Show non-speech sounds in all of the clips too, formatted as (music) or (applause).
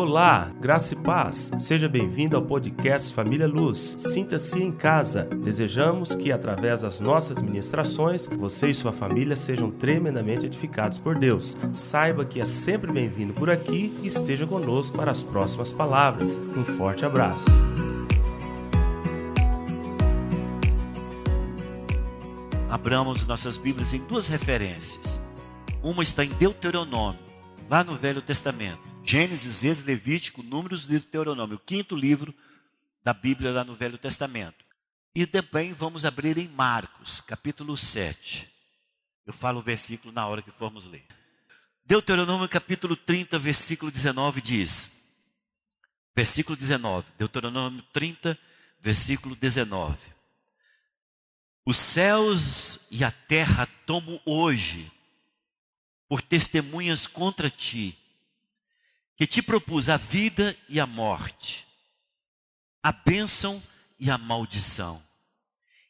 Olá, graça e paz. Seja bem-vindo ao podcast Família Luz. Sinta-se em casa. Desejamos que, através das nossas ministrações, você e sua família sejam tremendamente edificados por Deus. Saiba que é sempre bem-vindo por aqui e esteja conosco para as próximas palavras. Um forte abraço. Abramos nossas Bíblias em duas referências. Uma está em Deuteronômio, lá no Velho Testamento. Gênesis, Êxodo, Levítico, Números e Deuteronômio, o quinto livro da Bíblia lá no Velho Testamento. E também vamos abrir em Marcos, capítulo 7. Eu falo o versículo na hora que formos ler. Deuteronômio capítulo 30, versículo 19 diz: Versículo 19, Deuteronômio 30, versículo 19. Os céus e a terra tomo hoje por testemunhas contra ti que te propus a vida e a morte, a bênção e a maldição.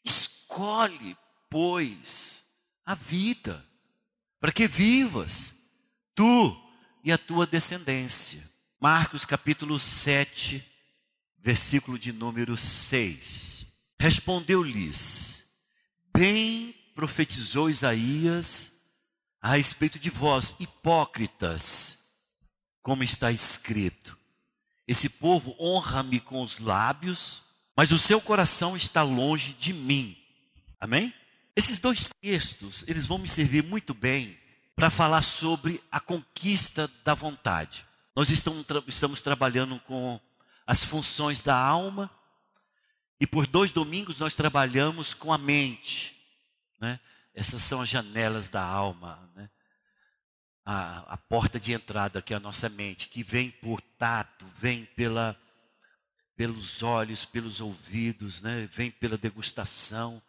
Escolhe, pois, a vida, para que vivas, tu e a tua descendência. Marcos capítulo 7, versículo de número 6. Respondeu-lhes: Bem profetizou Isaías a respeito de vós, hipócritas como está escrito: Esse povo honra-me com os lábios, mas o seu coração está longe de mim. Amém? Esses dois textos, eles vão me servir muito bem para falar sobre a conquista da vontade. Nós estamos, estamos trabalhando com as funções da alma e por dois domingos nós trabalhamos com a mente. Né? Essas são as janelas da alma. Né? A, a porta de entrada, que é a nossa mente, que vem por tato, vem pela, pelos olhos, pelos ouvidos, né? vem pela degustação.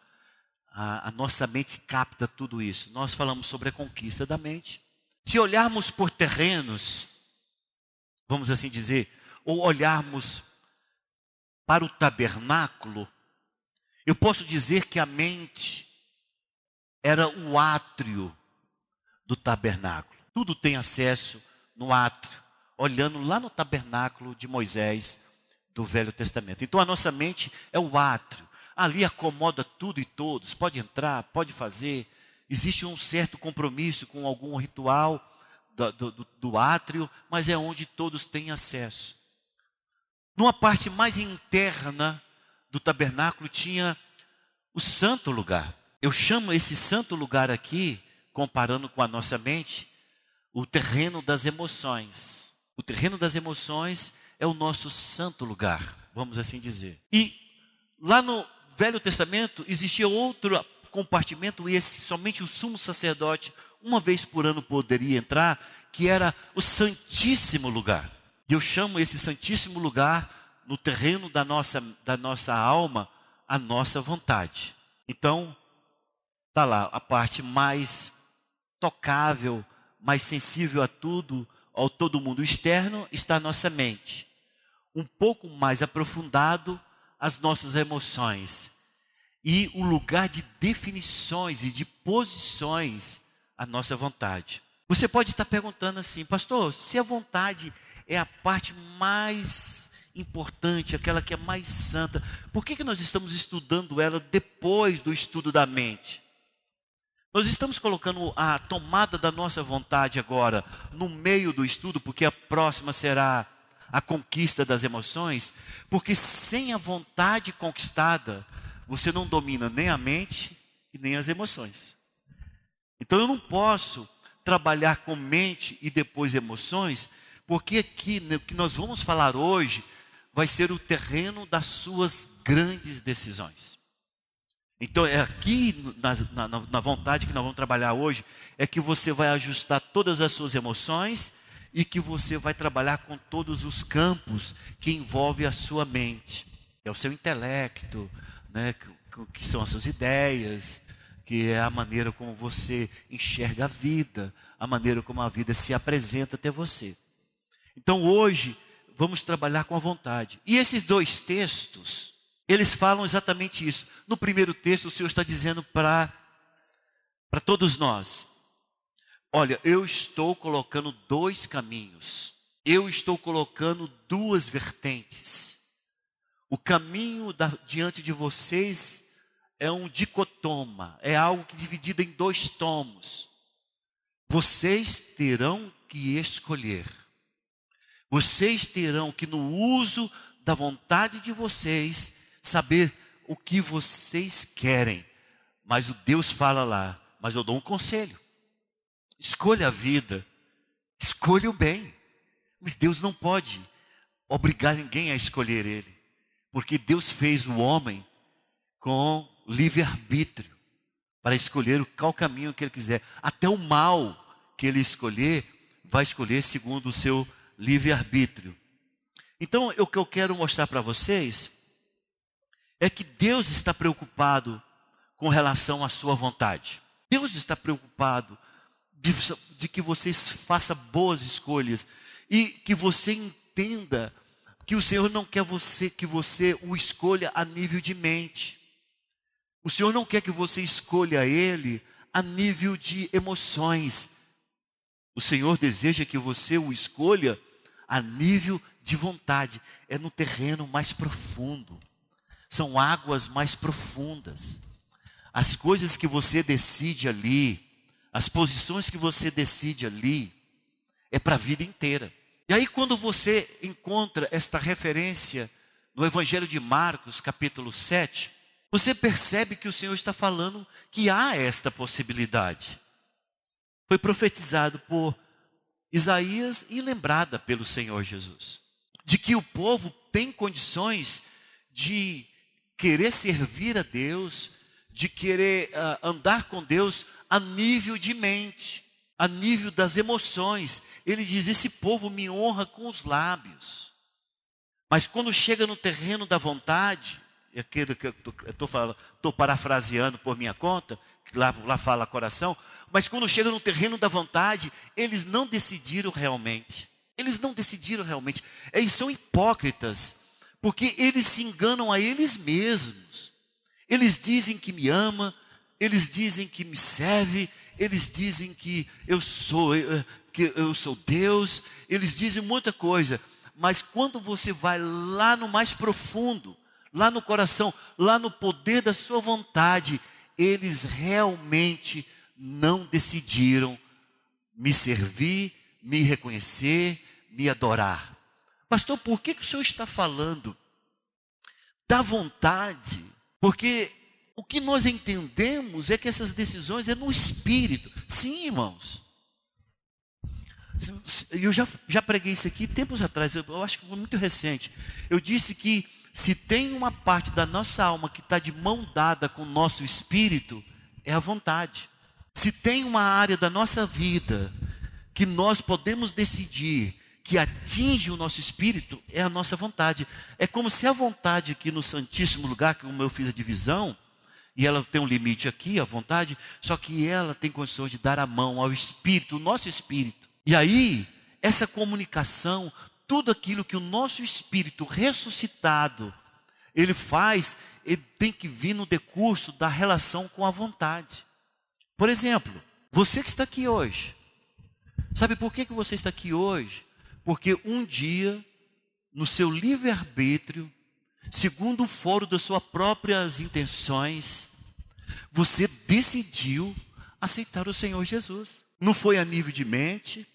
A, a nossa mente capta tudo isso. Nós falamos sobre a conquista da mente. Se olharmos por terrenos, vamos assim dizer, ou olharmos para o tabernáculo, eu posso dizer que a mente era o átrio do tabernáculo. Tudo tem acesso no átrio, olhando lá no tabernáculo de Moisés do Velho Testamento. Então a nossa mente é o átrio. Ali acomoda tudo e todos, pode entrar, pode fazer. Existe um certo compromisso com algum ritual do, do, do átrio, mas é onde todos têm acesso. Numa parte mais interna do tabernáculo tinha o santo lugar. Eu chamo esse santo lugar aqui, comparando com a nossa mente, o terreno das emoções. O terreno das emoções é o nosso santo lugar, vamos assim dizer. E lá no Velho Testamento existia outro compartimento, e esse somente o sumo sacerdote, uma vez por ano, poderia entrar, que era o Santíssimo Lugar. E eu chamo esse Santíssimo Lugar, no terreno da nossa, da nossa alma, a nossa vontade. Então, está lá a parte mais tocável, mais sensível a tudo, ao todo mundo externo, está a nossa mente. Um pouco mais aprofundado, as nossas emoções. E o lugar de definições e de posições, a nossa vontade. Você pode estar perguntando assim, pastor, se a vontade é a parte mais importante, aquela que é mais santa, por que, que nós estamos estudando ela depois do estudo da mente? Nós estamos colocando a tomada da nossa vontade agora no meio do estudo, porque a próxima será a conquista das emoções, porque sem a vontade conquistada, você não domina nem a mente e nem as emoções. Então eu não posso trabalhar com mente e depois emoções, porque aqui né, que nós vamos falar hoje vai ser o terreno das suas grandes decisões. Então, é aqui na, na, na, vontade que nós vamos trabalhar hoje, é que você vai ajustar todas as suas emoções e que você vai trabalhar com todos os campos que envolvem a sua mente. É o seu intelecto, né, que, que são as suas ideias, que é a maneira como você enxerga a vida, a maneira como a vida se apresenta até você. Então, hoje, vamos trabalhar com a vontade. E esses dois textos, eles falam exatamente isso. No primeiro texto, o Senhor está dizendo para todos nós: Olha, eu estou colocando dois caminhos eu estou colocando duas vertentes. O caminho da, diante de vocês é um dicotoma, é algo que dividido em dois tomos. Vocês terão que escolher. Vocês terão que, no uso da vontade de vocês, saber o que vocês querem. Mas o Deus fala lá, mas eu dou um conselho. Escolha a vida, escolha o bem. Mas Deus não pode obrigar ninguém a escolher Ele, porque Deus fez o homem com livre-arbítrio para escolher qual caminho que Ele quiser. Até o mal que Ele escolher, vai escolher segundo o seu livre-arbítrio. Então, o que eu quero mostrar para vocês é que Deus está preocupado com relação à sua vontade. Deus está preocupado de, de que vocês façam boas escolhas e que você entenda que o Senhor não quer você que você o escolha a nível de mente. O Senhor não quer que você escolha ele a nível de emoções. O Senhor deseja que você o escolha a nível de vontade. É no terreno mais profundo. São águas mais profundas. As coisas que você decide ali, as posições que você decide ali, é para a vida inteira. E aí, quando você encontra esta referência no Evangelho de Marcos, capítulo 7, você percebe que o Senhor está falando que há esta possibilidade. Foi profetizado por Isaías e lembrada pelo Senhor Jesus. De que o povo tem condições de querer servir a Deus, de querer uh, andar com Deus a nível de mente a nível das emoções. Ele diz: Esse povo me honra com os lábios. Mas quando chega no terreno da vontade, aquilo que eu estou parafraseando por minha conta, que lá, lá fala coração, mas quando chega no terreno da vontade, eles não decidiram realmente. Eles não decidiram realmente. Eles são hipócritas, porque eles se enganam a eles mesmos. Eles dizem que me ama, eles dizem que me serve, eles dizem que eu sou eh, que eu sou Deus, eles dizem muita coisa, mas quando você vai lá no mais profundo, lá no coração, lá no poder da sua vontade, eles realmente não decidiram me servir, me reconhecer, me adorar. Pastor, por que, que o senhor está falando da vontade? Porque o que nós entendemos é que essas decisões é no espírito. Sim, irmãos. Eu já, já preguei isso aqui tempos atrás, eu, eu acho que foi muito recente. Eu disse que se tem uma parte da nossa alma que está de mão dada com o nosso espírito, é a vontade. Se tem uma área da nossa vida que nós podemos decidir que atinge o nosso espírito, é a nossa vontade. É como se a vontade aqui no Santíssimo Lugar, como eu fiz a divisão, e ela tem um limite aqui, a vontade, só que ela tem condições de dar a mão ao espírito, o nosso espírito. E aí, essa comunicação, tudo aquilo que o nosso espírito ressuscitado ele faz, ele tem que vir no decurso da relação com a vontade. Por exemplo, você que está aqui hoje, sabe por que, que você está aqui hoje? Porque um dia, no seu livre-arbítrio, segundo o foro das suas próprias intenções, você decidiu aceitar o Senhor Jesus. Não foi a nível de mente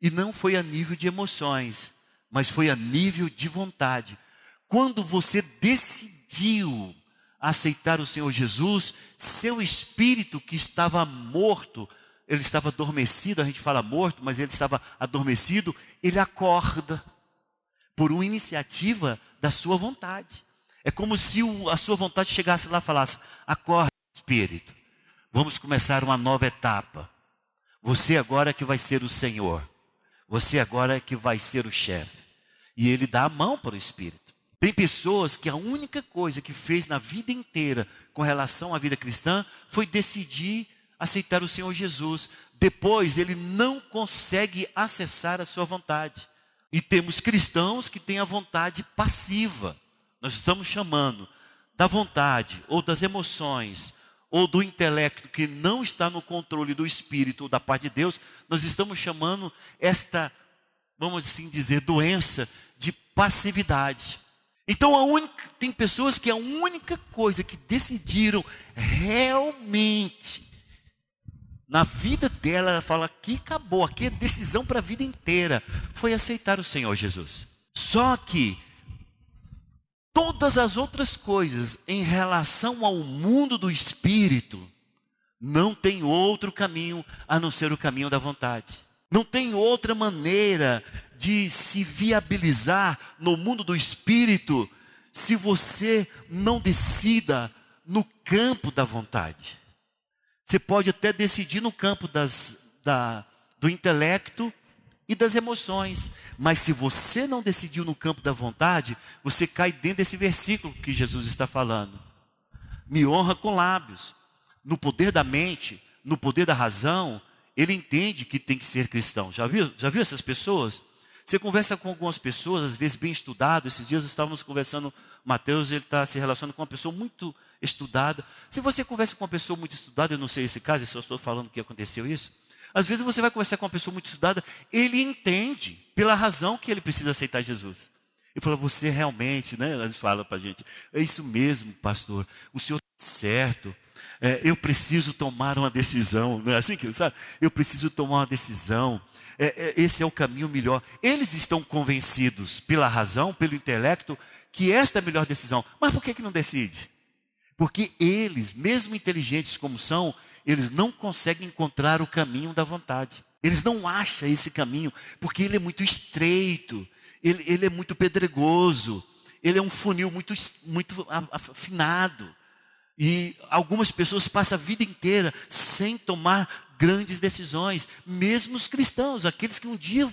e não foi a nível de emoções, mas foi a nível de vontade. Quando você decidiu aceitar o Senhor Jesus, seu espírito que estava morto, ele estava adormecido, a gente fala morto, mas ele estava adormecido, ele acorda por uma iniciativa da sua vontade. É como se a sua vontade chegasse lá e falasse: Acorda, Espírito, vamos começar uma nova etapa. Você agora é que vai ser o Senhor. Você agora é que vai ser o chefe. E ele dá a mão para o Espírito. Tem pessoas que a única coisa que fez na vida inteira com relação à vida cristã foi decidir aceitar o Senhor Jesus. Depois ele não consegue acessar a sua vontade. E temos cristãos que têm a vontade passiva. Nós estamos chamando da vontade ou das emoções ou do intelecto que não está no controle do espírito ou da parte de Deus, nós estamos chamando esta vamos assim dizer, doença de passividade. Então única, tem pessoas que a única coisa que decidiram realmente na vida dela, ela fala aqui acabou, aqui é decisão para a vida inteira, foi aceitar o Senhor Jesus. Só que todas as outras coisas em relação ao mundo do espírito não tem outro caminho a não ser o caminho da vontade. Não tem outra maneira de se viabilizar no mundo do espírito se você não decida no campo da vontade. Você pode até decidir no campo das, da, do intelecto e das emoções, mas se você não decidiu no campo da vontade, você cai dentro desse versículo que Jesus está falando. Me honra com lábios. No poder da mente, no poder da razão, ele entende que tem que ser cristão. Já viu? Já viu essas pessoas? Você conversa com algumas pessoas, às vezes bem estudado. Esses dias estávamos conversando, Mateus, ele está se relacionando com uma pessoa muito estudada. Se você conversa com uma pessoa muito estudada, eu não sei esse caso, eu só estou falando que aconteceu isso. Às vezes você vai conversar com uma pessoa muito estudada, ele entende pela razão que ele precisa aceitar Jesus. Ele fala, você realmente, né? Eles falam para a gente, é isso mesmo, pastor, o senhor está certo. É, eu preciso tomar uma decisão, não é assim que ele sabe? Eu preciso tomar uma decisão. É, é, esse é o caminho melhor. Eles estão convencidos pela razão, pelo intelecto, que esta é a melhor decisão. Mas por que, que não decide? Porque eles, mesmo inteligentes como são, eles não conseguem encontrar o caminho da vontade. Eles não acham esse caminho, porque ele é muito estreito, ele, ele é muito pedregoso, ele é um funil muito, muito afinado. E algumas pessoas passam a vida inteira sem tomar grandes decisões, mesmo os cristãos, aqueles que um dia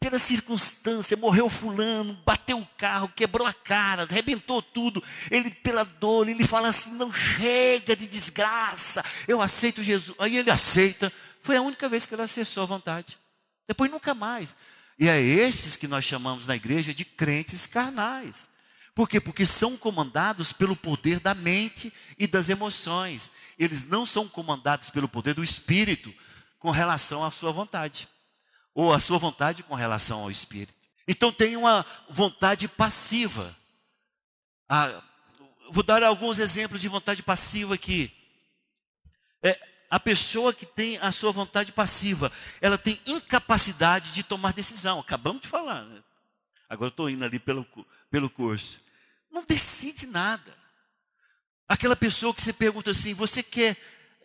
pela circunstância, morreu fulano, bateu o carro, quebrou a cara, arrebentou tudo. Ele, pela dor, ele fala assim: não chega de desgraça, eu aceito Jesus. Aí ele aceita. Foi a única vez que ele acessou a vontade. Depois nunca mais. E é estes que nós chamamos na igreja de crentes carnais. Por quê? Porque são comandados pelo poder da mente e das emoções. Eles não são comandados pelo poder do espírito com relação à sua vontade ou a sua vontade com relação ao Espírito. Então tem uma vontade passiva. Ah, vou dar alguns exemplos de vontade passiva aqui. É, a pessoa que tem a sua vontade passiva, ela tem incapacidade de tomar decisão. Acabamos de falar. Né? Agora estou indo ali pelo, pelo curso. Não decide nada. Aquela pessoa que você pergunta assim: você quer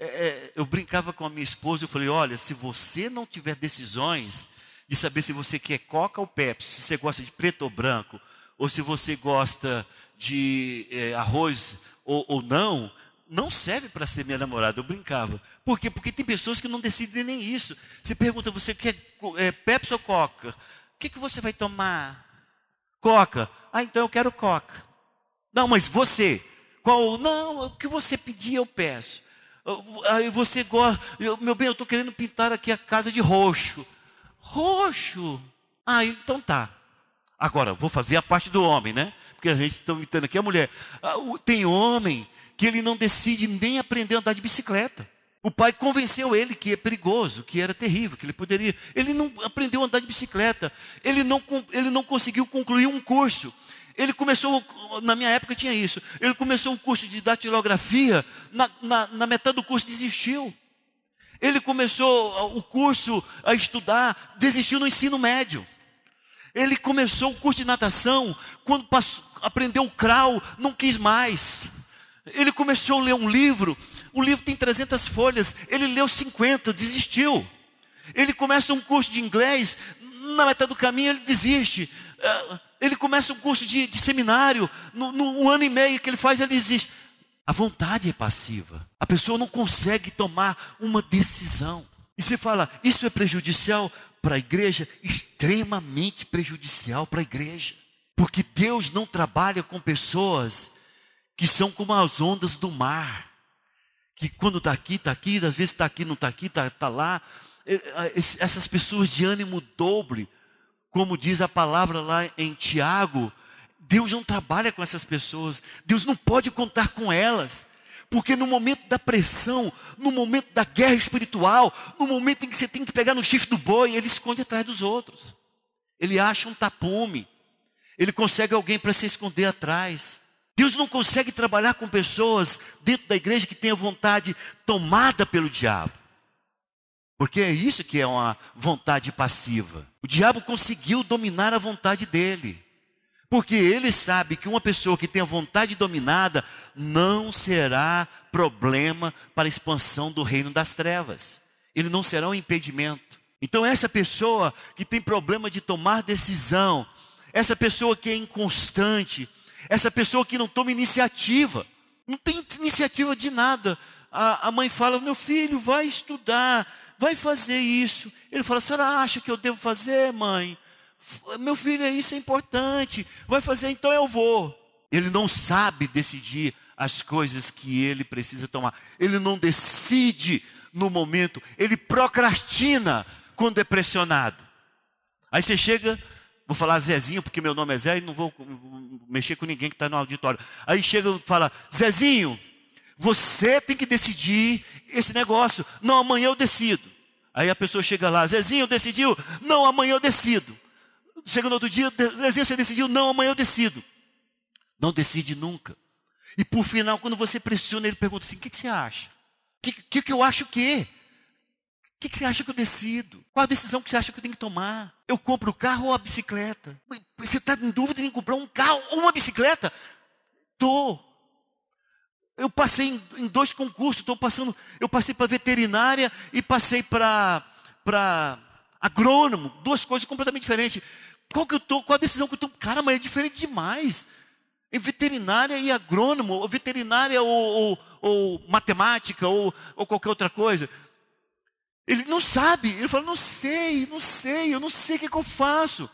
é, é, eu brincava com a minha esposa, eu falei, olha, se você não tiver decisões de saber se você quer coca ou Pepsi, se você gosta de preto ou branco, ou se você gosta de é, arroz ou, ou não, não serve para ser minha namorada, eu brincava. Por quê? Porque tem pessoas que não decidem nem isso. Você pergunta, você quer é, Pepsi ou Coca? O que, que você vai tomar? Coca. Ah, então eu quero Coca. Não, mas você, qual? Não, o que você pedir eu peço. Aí você gosta, meu bem, eu estou querendo pintar aqui a casa de roxo. Roxo? Ah, então tá. Agora, vou fazer a parte do homem, né? Porque a gente está pintando aqui a mulher. Ah, tem homem que ele não decide nem aprender a andar de bicicleta. O pai convenceu ele que é perigoso, que era terrível, que ele poderia. Ele não aprendeu a andar de bicicleta. Ele não, ele não conseguiu concluir um curso. Ele começou, na minha época tinha isso, ele começou um curso de datilografia, na, na, na metade do curso desistiu. Ele começou o curso a estudar, desistiu no ensino médio. Ele começou o curso de natação, quando passou, aprendeu o crawl, não quis mais. Ele começou a ler um livro, o livro tem 300 folhas, ele leu 50, desistiu. Ele começa um curso de inglês, na metade do caminho ele desiste. Ele começa um curso de, de seminário, no, no um ano e meio que ele faz, ele desiste. A vontade é passiva. A pessoa não consegue tomar uma decisão. E você fala, isso é prejudicial para a igreja? Extremamente prejudicial para a igreja. Porque Deus não trabalha com pessoas que são como as ondas do mar. Que quando está aqui, está aqui, às vezes está aqui, não está aqui, está tá lá. Essas pessoas de ânimo dobre como diz a palavra lá em Tiago, Deus não trabalha com essas pessoas, Deus não pode contar com elas. Porque no momento da pressão, no momento da guerra espiritual, no momento em que você tem que pegar no chifre do boi, ele esconde atrás dos outros. ele acha um tapume, ele consegue alguém para se esconder atrás. Deus não consegue trabalhar com pessoas dentro da igreja que tenham vontade tomada pelo diabo. Porque é isso que é uma vontade passiva. O diabo conseguiu dominar a vontade dele. Porque ele sabe que uma pessoa que tem a vontade dominada não será problema para a expansão do reino das trevas. Ele não será um impedimento. Então, essa pessoa que tem problema de tomar decisão, essa pessoa que é inconstante, essa pessoa que não toma iniciativa, não tem iniciativa de nada. A, a mãe fala: Meu filho, vai estudar, vai fazer isso. Ele fala: A senhora acha que eu devo fazer, mãe? Meu filho, isso é importante. Vai fazer, então eu vou. Ele não sabe decidir as coisas que ele precisa tomar. Ele não decide no momento. Ele procrastina quando é pressionado. Aí você chega, vou falar Zezinho, porque meu nome é Zé e não vou mexer com ninguém que está no auditório. Aí chega e fala: Zezinho, você tem que decidir esse negócio. Não, amanhã eu decido. Aí a pessoa chega lá: Zezinho, decidiu? Não, amanhã eu decido. Chega no outro dia: Zezinho, você decidiu? Não, amanhã eu decido. Não decide nunca. E por final, quando você pressiona, ele pergunta assim: o que, que você acha? O que, que, que eu acho o quê? O que, que você acha que eu decido? Qual a decisão que você acha que eu tenho que tomar? Eu compro o carro ou a bicicleta? Você está em dúvida em comprar um carro ou uma bicicleta? Estou. Eu passei em, em dois concursos, estou passando, eu passei para veterinária e passei para para agrônomo, duas coisas completamente diferentes. Qual que eu tô, qual a decisão que eu tomo? Cara, mas é diferente demais. Em veterinária e agrônomo, ou veterinária ou, ou, ou matemática, ou, ou qualquer outra coisa. Ele não sabe, ele fala, não sei, não sei, eu não sei o que, que eu faço.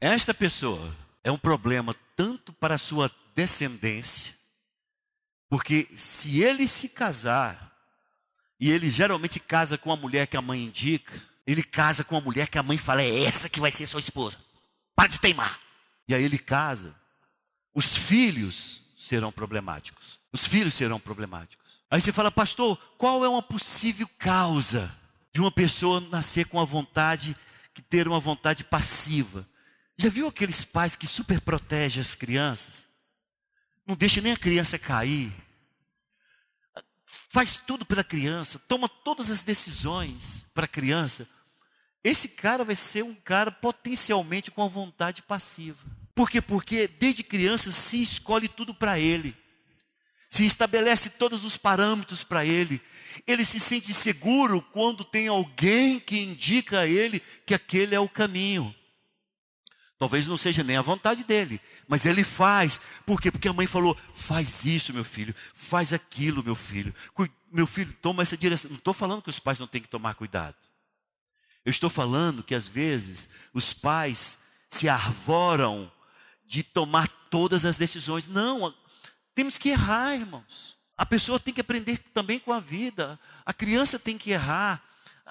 Esta pessoa é um problema tanto para a sua descendência, porque se ele se casar, e ele geralmente casa com a mulher que a mãe indica, ele casa com a mulher que a mãe fala, é essa que vai ser sua esposa. Para de teimar. E aí ele casa. Os filhos serão problemáticos. Os filhos serão problemáticos. Aí você fala, pastor, qual é uma possível causa de uma pessoa nascer com a vontade, que ter uma vontade passiva. Já viu aqueles pais que super protegem as crianças? Não deixa nem a criança cair. Faz tudo pela criança, toma todas as decisões para a criança. Esse cara vai ser um cara potencialmente com a vontade passiva. Por quê? Porque desde criança se escolhe tudo para ele se estabelece todos os parâmetros para ele. Ele se sente seguro quando tem alguém que indica a ele que aquele é o caminho. Talvez não seja nem a vontade dele, mas ele faz. Por quê? Porque a mãe falou: faz isso, meu filho, faz aquilo, meu filho. Meu filho, toma essa direção. Não estou falando que os pais não têm que tomar cuidado. Eu estou falando que às vezes os pais se arvoram de tomar todas as decisões. Não, temos que errar, irmãos. A pessoa tem que aprender também com a vida. A criança tem que errar.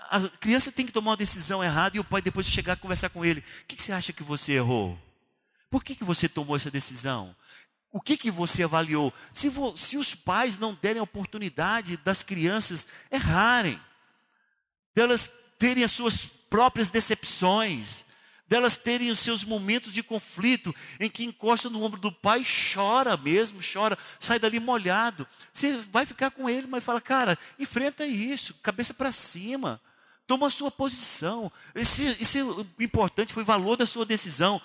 A criança tem que tomar uma decisão errada e o pai depois chegar a conversar com ele. O que você acha que você errou? Por que, que você tomou essa decisão? O que, que você avaliou? Se, vo, se os pais não derem a oportunidade das crianças errarem, delas terem as suas próprias decepções, delas terem os seus momentos de conflito, em que encosta no ombro do pai, chora mesmo, chora, sai dali molhado. Você vai ficar com ele, mas fala, cara, enfrenta isso, cabeça para cima, toma a sua posição. Isso, isso é importante, foi o valor da sua decisão.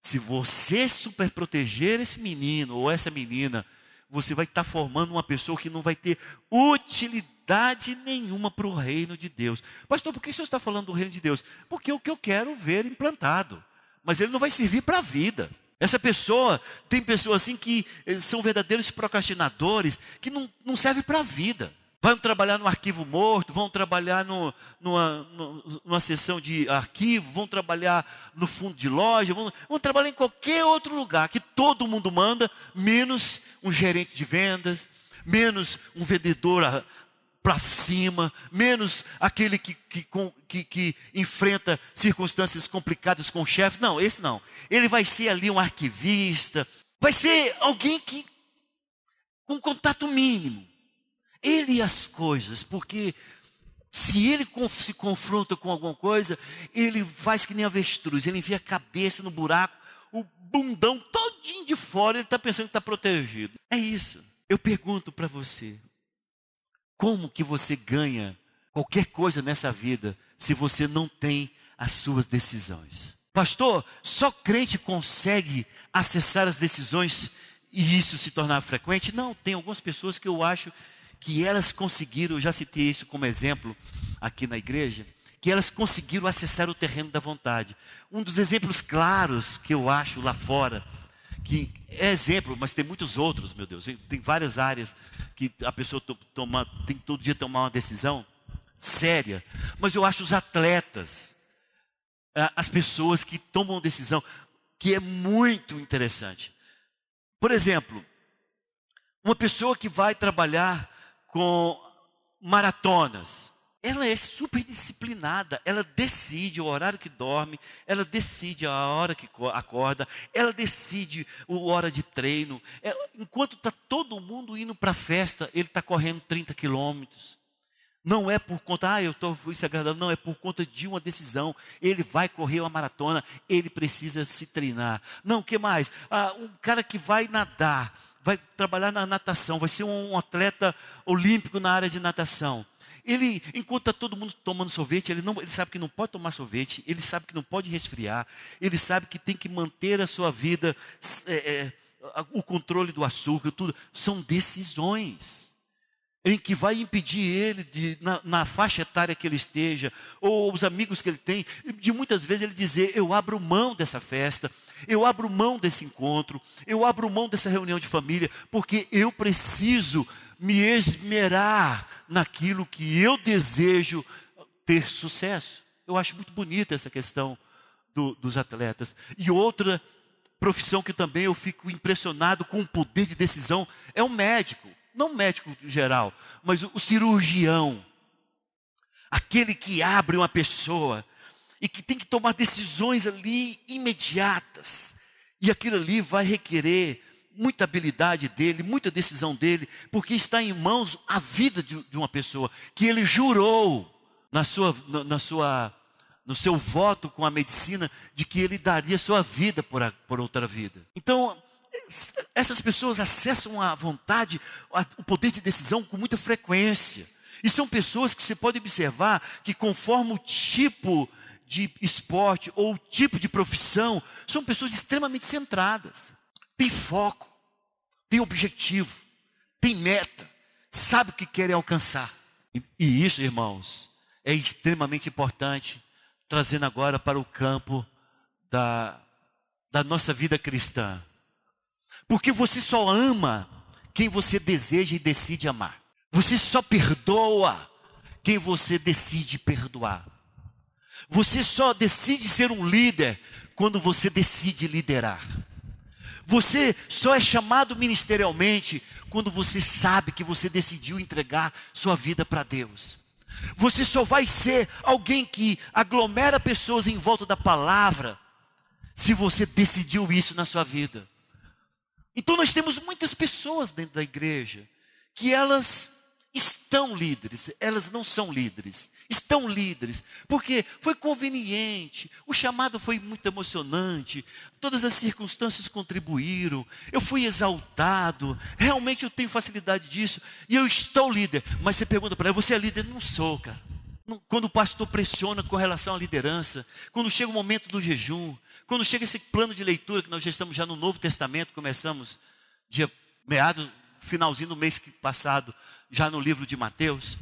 Se você super proteger esse menino ou essa menina, você vai estar formando uma pessoa que não vai ter utilidade nenhuma para o reino de Deus. Pastor, por que o senhor está falando do reino de Deus? Porque é o que eu quero ver implantado. Mas ele não vai servir para a vida. Essa pessoa, tem pessoas assim que eh, são verdadeiros procrastinadores, que não, não servem para a vida. Vão trabalhar no arquivo morto, vão trabalhar no, numa, numa sessão de arquivo, vão trabalhar no fundo de loja, vão, vão trabalhar em qualquer outro lugar que todo mundo manda, menos um gerente de vendas, menos um vendedor para cima, menos aquele que, que, que, que, enfrenta circunstâncias complicadas com o chefe. Não, esse não. Ele vai ser ali um arquivista, vai ser alguém que com contato mínimo. Ele e as coisas, porque Se ele se confronta com alguma coisa, ele faz que nem avestruz, ele enfia a cabeça no buraco, o bundão todinho de fora, ele está pensando que está protegido. É isso. Eu pergunto para você, como que você ganha qualquer coisa nessa vida se você não tem as suas decisões? Pastor, só crente consegue acessar as decisões e isso se tornar frequente? Não, tem algumas pessoas que eu acho que elas conseguiram, eu já citei isso como exemplo aqui na igreja, que elas conseguiram acessar o terreno da vontade. Um dos exemplos claros que eu acho lá fora, que é exemplo, mas tem muitos outros, meu Deus, tem várias áreas que a pessoa toma, tem todo dia tomar uma decisão séria, mas eu acho os atletas, as pessoas que tomam decisão, que é muito interessante. Por exemplo, uma pessoa que vai trabalhar com maratonas, ela é super disciplinada, ela decide o horário que dorme, ela decide a hora que acorda, ela decide a hora de treino. Ela, enquanto está todo mundo indo para a festa, ele está correndo 30 quilômetros. Não é por conta, ah, eu estou isso agradável, não, é por conta de uma decisão. Ele vai correr uma maratona, ele precisa se treinar. Não, o que mais? Ah, um cara que vai nadar, vai trabalhar na natação, vai ser um atleta olímpico na área de natação. Ele, enquanto está todo mundo tomando sorvete, ele, não, ele sabe que não pode tomar sorvete, ele sabe que não pode resfriar, ele sabe que tem que manter a sua vida, é, é, o controle do açúcar, tudo. São decisões em que vai impedir ele, de, na, na, faixa etária que ele esteja, ou os amigos que ele tem, de muitas vezes ele dizer: Eu abro mão dessa festa, eu abro mão desse encontro, eu abro mão dessa reunião de família, porque eu preciso me esmerar naquilo que eu desejo ter sucesso. Eu acho muito bonita essa questão do, dos atletas. E outra profissão que também eu fico impressionado com o poder de decisão é o médico não médico geral, mas o, cirurgião, aquele que abre uma pessoa e que tem que tomar decisões ali imediatas, e aquilo ali vai requerer muita habilidade dele, muita decisão dele, porque está em mãos a vida de, de uma pessoa que ele jurou na sua, na sua, no seu voto com a medicina de que ele daria sua vida por, a, por outra vida. Então, essas pessoas acessam a vontade, o poder de decisão com muita frequência. E são pessoas que você pode observar que, conforme o tipo de esporte ou tipo de profissão, são pessoas extremamente centradas. Tem foco, tem objetivo, tem meta, sabe o que querem alcançar. E isso, irmãos, é extremamente importante, trazendo agora para o campo da, da nossa vida cristã. Porque você só ama quem você deseja e decide amar. Você só perdoa quem você decide perdoar. Você só decide ser um líder quando você decide liderar. Você só é chamado ministerialmente quando você sabe que você decidiu entregar sua vida para Deus. Você só vai ser alguém que aglomera pessoas em volta da palavra se você decidiu isso na sua vida. Então nós temos muitas pessoas dentro da igreja que elas estão líderes, elas não são líderes, estão líderes, porque foi conveniente, o chamado foi muito emocionante, todas as circunstâncias contribuíram, eu fui exaltado, realmente eu tenho facilidade disso, e eu estou líder. Mas você pergunta para ela, você é líder? Não sou, cara. Quando o pastor pressiona com relação à liderança, quando chega o momento do jejum, quando chega esse plano de leitura, que nós já estamos já no Novo Testamento, começamos dia meado, finalzinho do mês passado, já no livro de Mateus.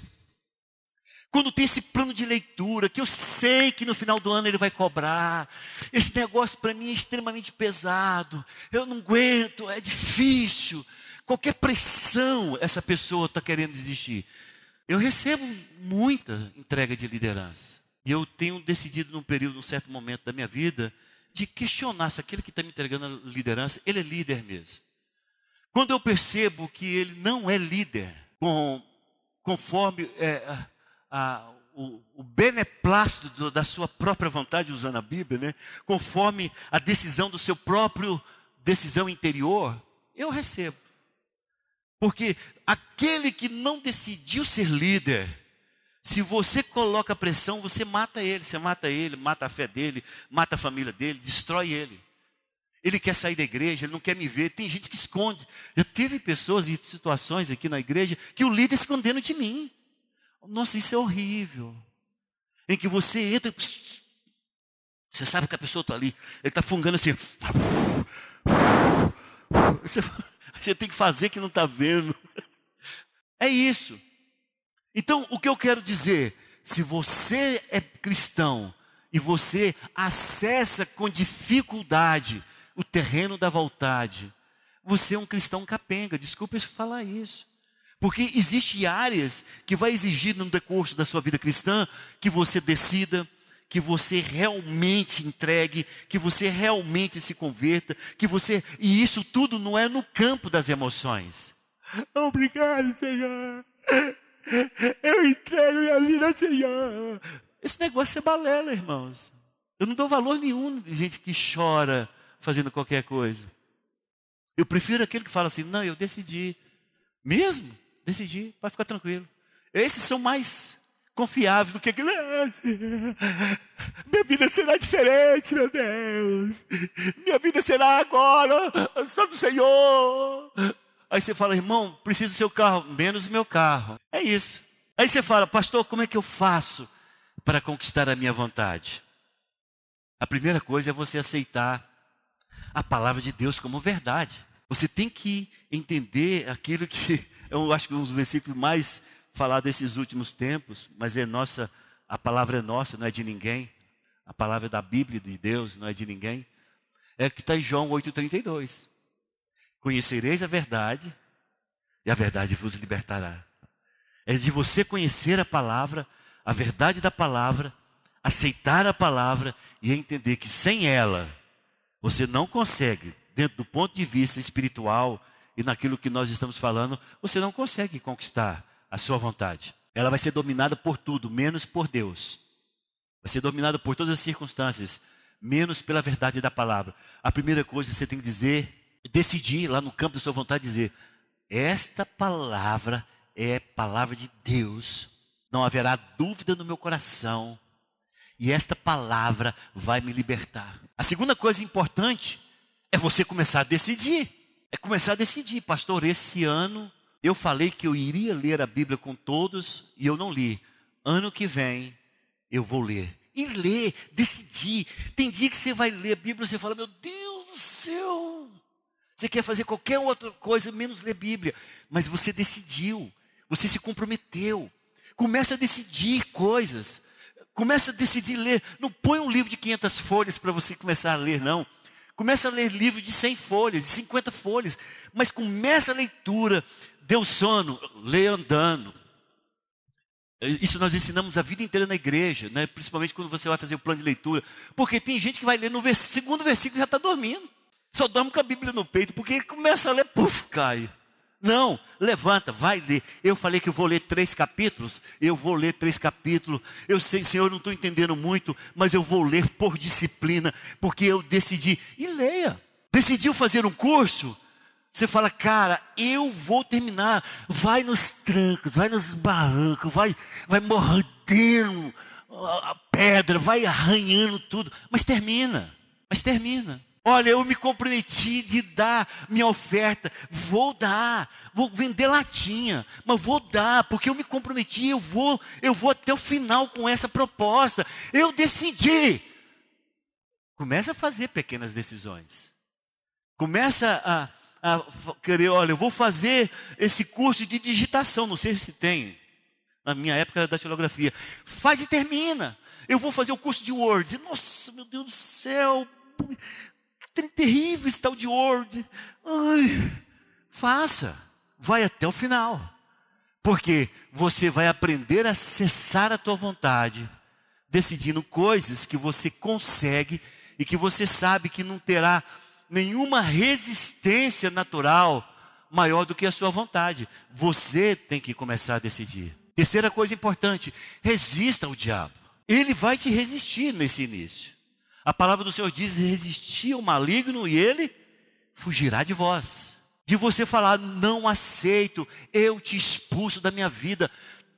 Quando tem esse plano de leitura, que eu sei que no final do ano ele vai cobrar, esse negócio para mim é extremamente pesado, eu não aguento, é difícil, qualquer pressão essa pessoa está querendo desistir. Eu recebo muita entrega de liderança. E eu tenho decidido num período, num certo momento da minha vida, de questionar se aquele que está me entregando a liderança, ele é líder mesmo. Quando eu percebo que ele não é líder, com, conforme é, a, o, o beneplácito da sua própria vontade, usando a Bíblia, né? conforme a decisão do seu próprio decisão interior, eu recebo. Porque aquele que não decidiu ser líder, Se você coloca pressão, você mata ele, você mata ele, mata a fé dele, mata a família dele, destrói ele. Ele quer sair da igreja, ele não quer me ver. Tem gente que esconde. Já teve pessoas e situações aqui na igreja que o líder escondendo de mim. Nossa, isso é horrível. Em que você entra, você sabe que a pessoa está ali, ele está fungando assim. Você, você tem que fazer que não está vendo. É isso. Então, o que eu quero dizer, se você é cristão e você acessa com dificuldade o terreno da vontade, você é um cristão capenga, desculpe falar isso. Porque existem áreas que vai exigir no decurso da sua vida cristã que você decida, que você realmente entregue, que você realmente se converta, que você e isso tudo não é no campo das emoções. Obrigado, Senhor. Eu entrego minha vida, Senhor. Esse negócio é balela, irmãos. Eu não dou valor nenhum de gente que chora fazendo qualquer coisa. Eu prefiro aquele que fala assim: não, eu decidi. Mesmo? Decidi, pode ficar tranquilo. Esses são mais confiáveis do que aquele. Minha vida será diferente, meu Deus. Minha vida será agora, só do Senhor. Aí você fala, irmão, preciso do seu carro, menos o meu carro. É isso. Aí você fala, pastor, como é que eu faço para conquistar a minha vontade? A primeira coisa é você aceitar a palavra de Deus como verdade. Você tem que entender aquilo que (laughs) eu acho que é um dos versículos mais falados desses últimos tempos, mas é nossa, a palavra é nossa, não é de ninguém. A palavra é da Bíblia de Deus, não é de ninguém. É que está em João 8,32. Conhecereis a verdade, e a verdade vos libertará. É de você conhecer a palavra, a verdade da palavra, aceitar a palavra e entender que sem ela, você não consegue, dentro do ponto de vista espiritual e naquilo que nós estamos falando, você não consegue conquistar a sua vontade. Ela vai ser dominada por tudo, menos por Deus. Vai ser dominada por todas as circunstâncias, menos pela verdade da palavra. A primeira coisa que você tem que dizer decidir lá no campo da sua vontade dizer: esta palavra é palavra de Deus, não haverá dúvida no meu coração, e esta palavra vai me libertar. A segunda coisa importante é você começar a decidir. É começar a decidir, pastor, esse ano eu falei que eu iria ler a Bíblia com todos e eu não li. Ano que vem eu vou ler. E ler, decidir. Tem dia que você vai ler a Bíblia e você fala, meu Deus do céu, você quer fazer qualquer outra coisa menos ler Bíblia, mas você decidiu, você se comprometeu. Começa a decidir coisas. Começa a decidir ler. Não põe um livro de 500 folhas para você começar a ler, não. Começa a ler livro de 100 folhas, de 50 folhas. Mas começa a leitura. Deu sono, lê andando. Isso nós ensinamos a vida inteira na igreja, né? principalmente quando você vai fazer o plano de leitura. Porque tem gente que vai ler no segundo versículo e já está dormindo. Só dorme com a Bíblia no peito, porque ele começa a ler, puf, cai. Não, levanta, vai ler. Eu falei que vou ler três capítulos, eu vou ler três capítulos. Eu sei, Senhor, não estou entendendo muito, mas eu vou ler por disciplina, porque eu decidi. E leia. Decidiu fazer um curso? Você fala, cara, eu vou terminar. Vai nos trancos, vai nos barrancos, vai, vai mordendo a pedra, vai arranhando tudo, mas termina. Mas termina. Olha, eu me comprometi de dar minha oferta, vou dar, vou vender latinha, mas vou dar, porque eu me comprometi, eu vou, eu vou até o final com essa proposta. Eu decidi. Começa a fazer pequenas decisões. Começa a, a querer, olha, eu vou fazer esse curso de digitação, não sei se tem. Na minha época era da datilografia. Faz e termina. Eu vou fazer o curso de Word. Nossa, meu Deus do céu terrível esse tal de Word. Ai, faça, vai até o final. Porque você vai aprender a cessar a tua vontade, decidindo coisas que você consegue e que você sabe que não terá nenhuma resistência natural maior do que a sua vontade. Você tem que começar a decidir. Terceira coisa importante: resista ao diabo. Ele vai te resistir nesse início. A palavra do Senhor diz: resistir ao maligno e ele fugirá de vós. De você falar, não aceito, eu te expulso da minha vida.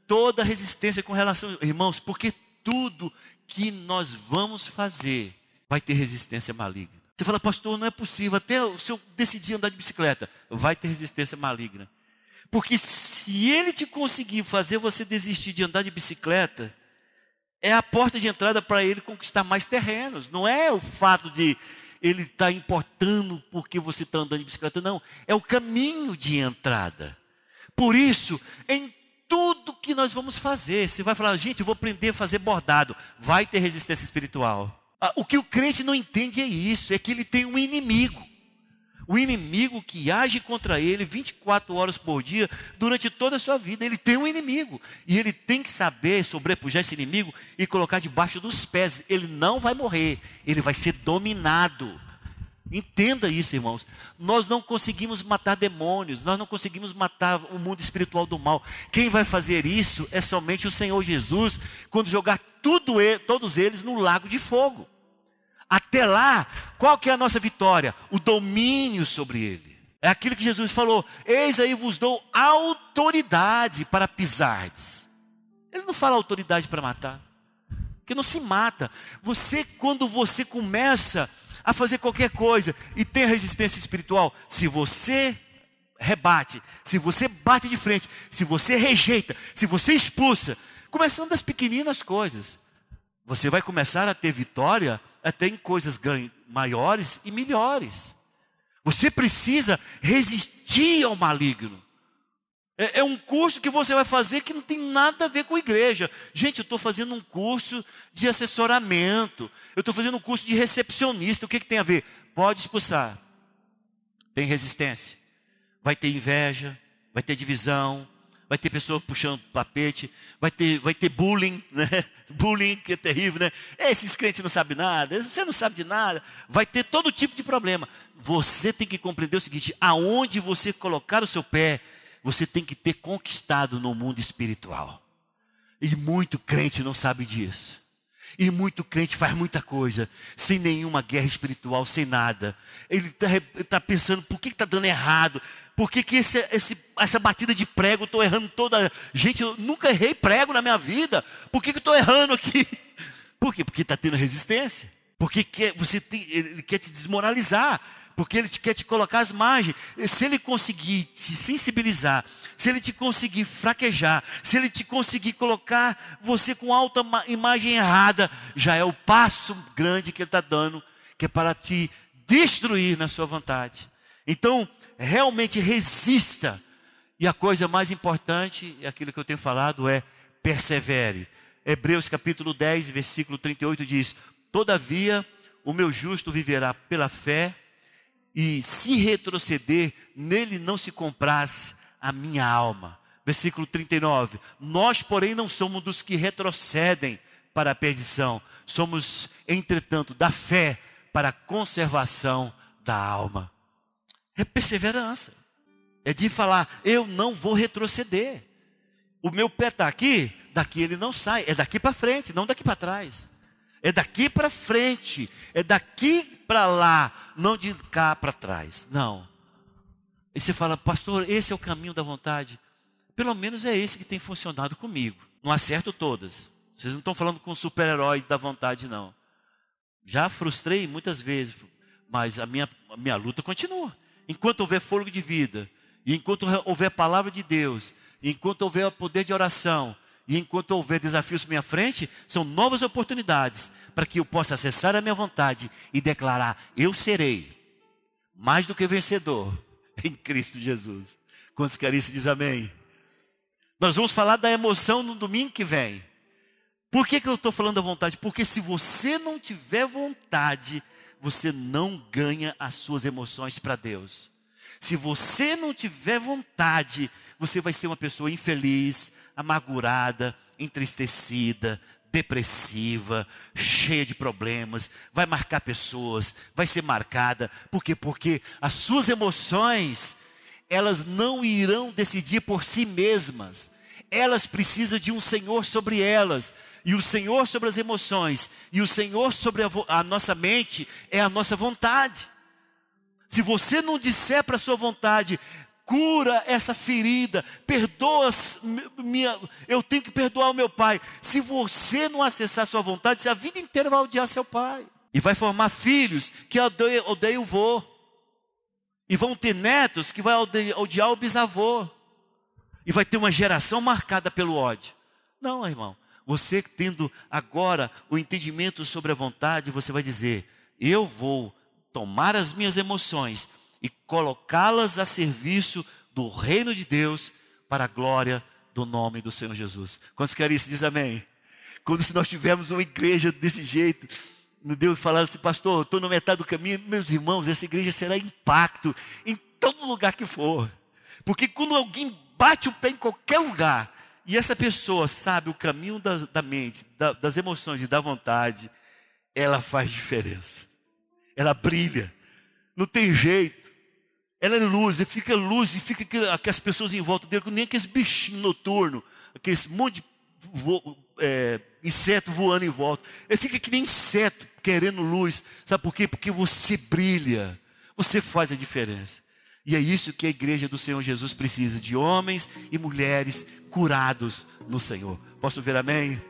toda resistência com relação, irmãos, porque tudo que nós vamos fazer vai ter resistência maligna. Você fala, pastor, não é possível, até se eu decidir andar de bicicleta, vai ter resistência maligna. Porque se ele te conseguir fazer você desistir de andar de bicicleta, é a porta de entrada para ele conquistar mais terrenos. Não é o fato de ele estar tá importando porque você está andando de bicicleta, não. É o caminho de entrada. Por isso, em tudo que nós vamos fazer, você vai falar, gente, eu vou aprender a fazer bordado, vai ter resistência espiritual. Ah, o que o crente não entende é isso, é que ele tem um inimigo. O inimigo que age contra ele 24 horas por dia durante toda a sua vida. Ele tem um inimigo. E ele tem que saber sobrepujar esse inimigo e colocar debaixo dos pés. Ele não vai morrer, ele vai ser dominado. Entenda isso, irmãos. Nós não conseguimos matar demônios, nós não conseguimos matar o mundo espiritual do mal. Quem vai fazer isso é somente o Senhor Jesus, quando jogar tudo, todos eles no lago de fogo. Até lá, qual que é a nossa vitória? O domínio sobre ele. É aquilo que Jesus falou: Eis aí vos dou autoridade para pisardes. Ele não fala autoridade para matar, porque não se mata. Você, quando você começa a fazer qualquer coisa e tem resistência espiritual, se você rebate, se você bate de frente, se você rejeita, se você expulsa, começando das pequeninas coisas, você vai começar a ter vitória até em coisas maiores e melhores. Você precisa resistir ao maligno. É, é, um curso que você vai fazer que não tem nada a ver com a igreja. Gente, eu estou fazendo um curso de assessoramento. Eu estou fazendo um curso de recepcionista. O que, que tem a ver? Pode expulsar. Tem resistência. Vai ter inveja, vai ter divisão, vai ter pessoa puxando tapete, vai ter, vai ter bullying, né? (laughs) Bullying que é terrível, né? Esses crentes não sabem nada, você não sabe de nada. Vai ter todo tipo de problema. Você tem que compreender o seguinte: aonde você colocar o seu pé, você tem que ter conquistado no mundo espiritual. E muito crente não sabe disso. E muito crente faz muita coisa, sem nenhuma guerra espiritual, sem nada. Ele está tá pensando, por que está dando errado? Por que, que esse, esse, essa batida de prego, estou errando toda. Gente, eu nunca errei prego na minha vida. Por que estou errando aqui? (laughs) Por quê? Porque está tendo resistência. Porque quer, você tem, ele quer te desmoralizar porque ele quer te colocar as margens. Se ele conseguir te sensibilizar, se ele te conseguir fraquejar, se ele te conseguir colocar você com alta imagem errada, já é o passo grande que ele está dando, que é para te destruir na sua vontade. Então, realmente resista. E a coisa mais importante, é aquilo que eu tenho falado, é persevere. Hebreus capítulo 10, versículo 38 diz: Todavia, o meu justo viverá pela fé e se retroceder, nele não se compraz a minha alma. Versículo 39. Nós, porém, não somos dos que retrocedem para a perdição, somos, entretanto, da fé para a conservação da alma. É perseverança. É de falar, eu não vou retroceder. O meu pé está aqui, daqui ele não sai. É daqui para frente, não daqui para trás. É daqui para frente, é daqui para lá, não de cá para trás. Não. E você fala, pastor, esse é o caminho da vontade. Pelo menos é esse que tem funcionado comigo. Não acerto todas. Vocês não estão falando com o super-herói da vontade, não. Já frustrei muitas vezes, mas a minha, a minha luta continua. Enquanto houver fôlego de vida, e enquanto houver palavra de Deus, enquanto houver poder de oração, e enquanto houver desafios à minha frente, são novas oportunidades para que eu possa acessar a minha vontade e declarar: eu serei mais do que vencedor (laughs) em Cristo Jesus. Quantos caríssimos diz amém? Nós vamos falar da emoção no domingo que vem. Por que, que eu estou falando da vontade? Porque se você não tiver vontade, você não ganha as suas emoções para Deus. Se você não tiver vontade, você vai ser uma pessoa infeliz, amargurada, entristecida, depressiva, cheia de problemas, vai marcar pessoas, vai ser marcada. Por quê? Porque as suas emoções, elas não irão decidir por si mesmas. Elas precisam de um Senhor sobre elas. E o Senhor sobre as emoções, e o Senhor sobre a, a nossa mente é a nossa vontade. Se você não disser para a sua vontade, cura essa ferida, perdoa minha, eu tenho que perdoar o meu pai. Se você não acessar sua vontade, a vida inteira vai odiar seu pai. E vai formar filhos que odeiam, odeiam o vô. E vão ter netos que vai odiar o bisavô. E vai ter uma geração marcada pelo ódio. Não, irmão. Você tendo agora o entendimento sobre a vontade, você vai dizer: eu vou tomar as minhas emoções e colocá-las a serviço do reino de Deus para a glória do nome do Senhor Jesus. Quantos querem isso? Diz amém. Quando nós tivermos uma igreja desse jeito, Deus falando assim, pastor, estou na metade do caminho, meus irmãos, essa igreja será impacto em todo lugar que for. Porque quando alguém bate o pé em qualquer lugar, e essa pessoa sabe o caminho da, da mente, da, das emoções e da vontade, ela faz diferença. Ela brilha. Não tem jeito. Ela é luz, e fica luz, e fica aquelas pessoas em volta dele, nem aqueles bichinhos noturnos, aqueles monte de vo, é, inseto voando em volta. Ele fica que nem inseto querendo luz. Sabe por quê? Porque você brilha, você faz a diferença. E é isso que a igreja do Senhor Jesus precisa: de homens e mulheres curados no Senhor. Posso ver amém?